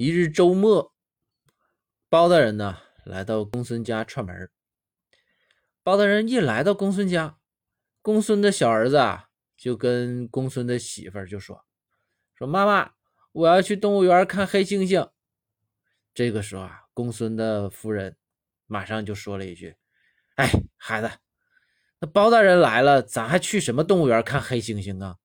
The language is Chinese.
一日周末，包大人呢，来到公孙家串门。包大人一来到公孙家，公孙的小儿子啊，就跟公孙的媳妇就说，说妈妈，我要去动物园看黑猩猩。这个时候啊，公孙的夫人马上就说了一句，哎，孩子，那包大人来了，咱还去什么动物园看黑猩猩啊？